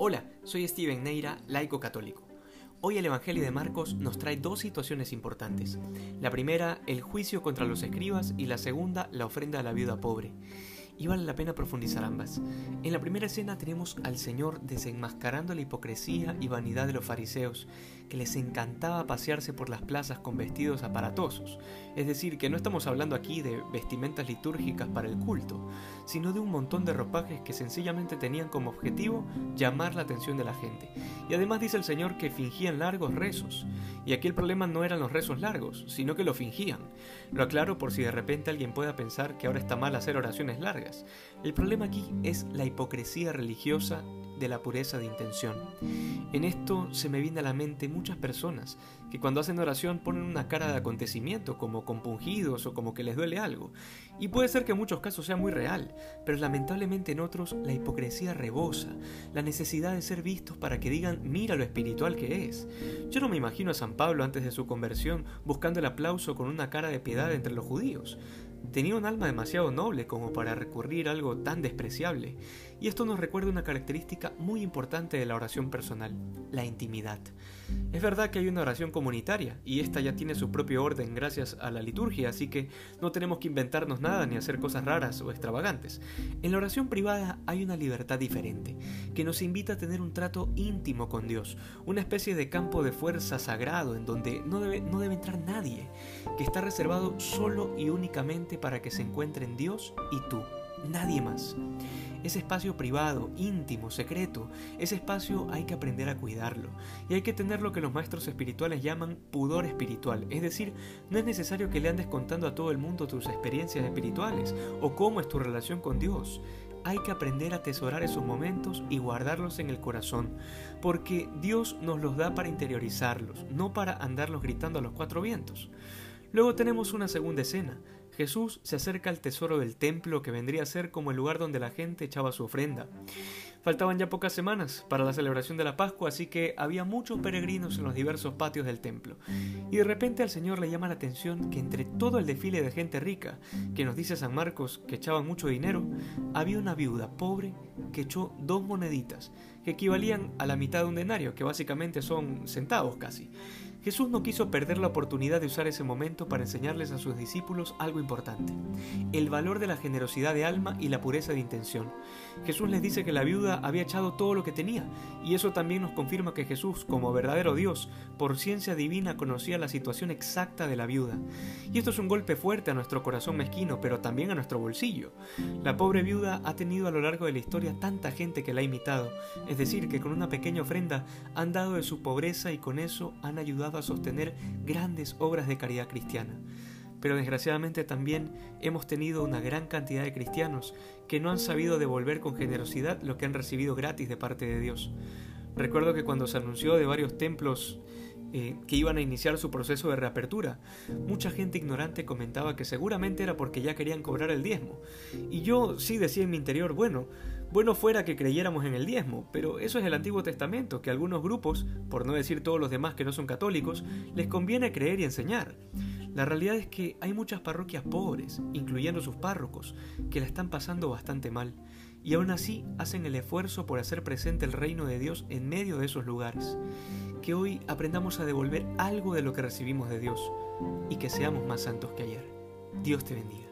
Hola, soy Steven Neira, laico católico. Hoy el Evangelio de Marcos nos trae dos situaciones importantes. La primera, el juicio contra los escribas y la segunda, la ofrenda a la viuda pobre y vale la pena profundizar ambas. En la primera escena tenemos al Señor desenmascarando la hipocresía y vanidad de los fariseos, que les encantaba pasearse por las plazas con vestidos aparatosos. Es decir, que no estamos hablando aquí de vestimentas litúrgicas para el culto, sino de un montón de ropajes que sencillamente tenían como objetivo llamar la atención de la gente. Y además dice el Señor que fingían largos rezos. Y aquí el problema no eran los rezos largos, sino que lo fingían. Lo aclaro por si de repente alguien pueda pensar que ahora está mal hacer oraciones largas. El problema aquí es la hipocresía religiosa de la pureza de intención. En esto se me viene a la mente muchas personas que cuando hacen oración ponen una cara de acontecimiento, como compungidos o como que les duele algo. Y puede ser que en muchos casos sea muy real, pero lamentablemente en otros la hipocresía rebosa, la necesidad de ser vistos para que digan mira lo espiritual que es. Yo no me imagino a San Pablo antes de su conversión buscando el aplauso con una cara de piedad entre los judíos. Tenía un alma demasiado noble como para recurrir a algo tan despreciable, y esto nos recuerda una característica muy importante de la oración personal, la intimidad. Es verdad que hay una oración comunitaria, y esta ya tiene su propio orden gracias a la liturgia, así que no tenemos que inventarnos nada ni hacer cosas raras o extravagantes. En la oración privada hay una libertad diferente, que nos invita a tener un trato íntimo con Dios, una especie de campo de fuerza sagrado en donde no debe, no debe entrar nadie, que está reservado solo y únicamente para que se encuentren Dios y tú, nadie más. Ese espacio privado, íntimo, secreto, ese espacio hay que aprender a cuidarlo. Y hay que tener lo que los maestros espirituales llaman pudor espiritual. Es decir, no es necesario que le andes contando a todo el mundo tus experiencias espirituales o cómo es tu relación con Dios. Hay que aprender a atesorar esos momentos y guardarlos en el corazón, porque Dios nos los da para interiorizarlos, no para andarlos gritando a los cuatro vientos. Luego tenemos una segunda escena. Jesús se acerca al tesoro del templo que vendría a ser como el lugar donde la gente echaba su ofrenda. Faltaban ya pocas semanas para la celebración de la Pascua, así que había muchos peregrinos en los diversos patios del templo. Y de repente al Señor le llama la atención que entre todo el desfile de gente rica, que nos dice San Marcos que echaba mucho dinero, había una viuda pobre que echó dos moneditas, que equivalían a la mitad de un denario, que básicamente son centavos casi. Jesús no quiso perder la oportunidad de usar ese momento para enseñarles a sus discípulos algo importante, el valor de la generosidad de alma y la pureza de intención. Jesús les dice que la viuda había echado todo lo que tenía, y eso también nos confirma que Jesús, como verdadero Dios, por ciencia divina conocía la situación exacta de la viuda. Y esto es un golpe fuerte a nuestro corazón mezquino, pero también a nuestro bolsillo. La pobre viuda ha tenido a lo largo de la historia tanta gente que la ha imitado, es decir, que con una pequeña ofrenda han dado de su pobreza y con eso han ayudado a sostener grandes obras de caridad cristiana. Pero desgraciadamente también hemos tenido una gran cantidad de cristianos que no han sabido devolver con generosidad lo que han recibido gratis de parte de Dios. Recuerdo que cuando se anunció de varios templos eh, que iban a iniciar su proceso de reapertura. Mucha gente ignorante comentaba que seguramente era porque ya querían cobrar el diezmo. Y yo sí decía en mi interior, bueno, bueno fuera que creyéramos en el diezmo, pero eso es el Antiguo Testamento, que algunos grupos, por no decir todos los demás que no son católicos, les conviene creer y enseñar. La realidad es que hay muchas parroquias pobres, incluyendo sus párrocos, que la están pasando bastante mal, y aún así hacen el esfuerzo por hacer presente el reino de Dios en medio de esos lugares que hoy aprendamos a devolver algo de lo que recibimos de Dios y que seamos más santos que ayer. Dios te bendiga.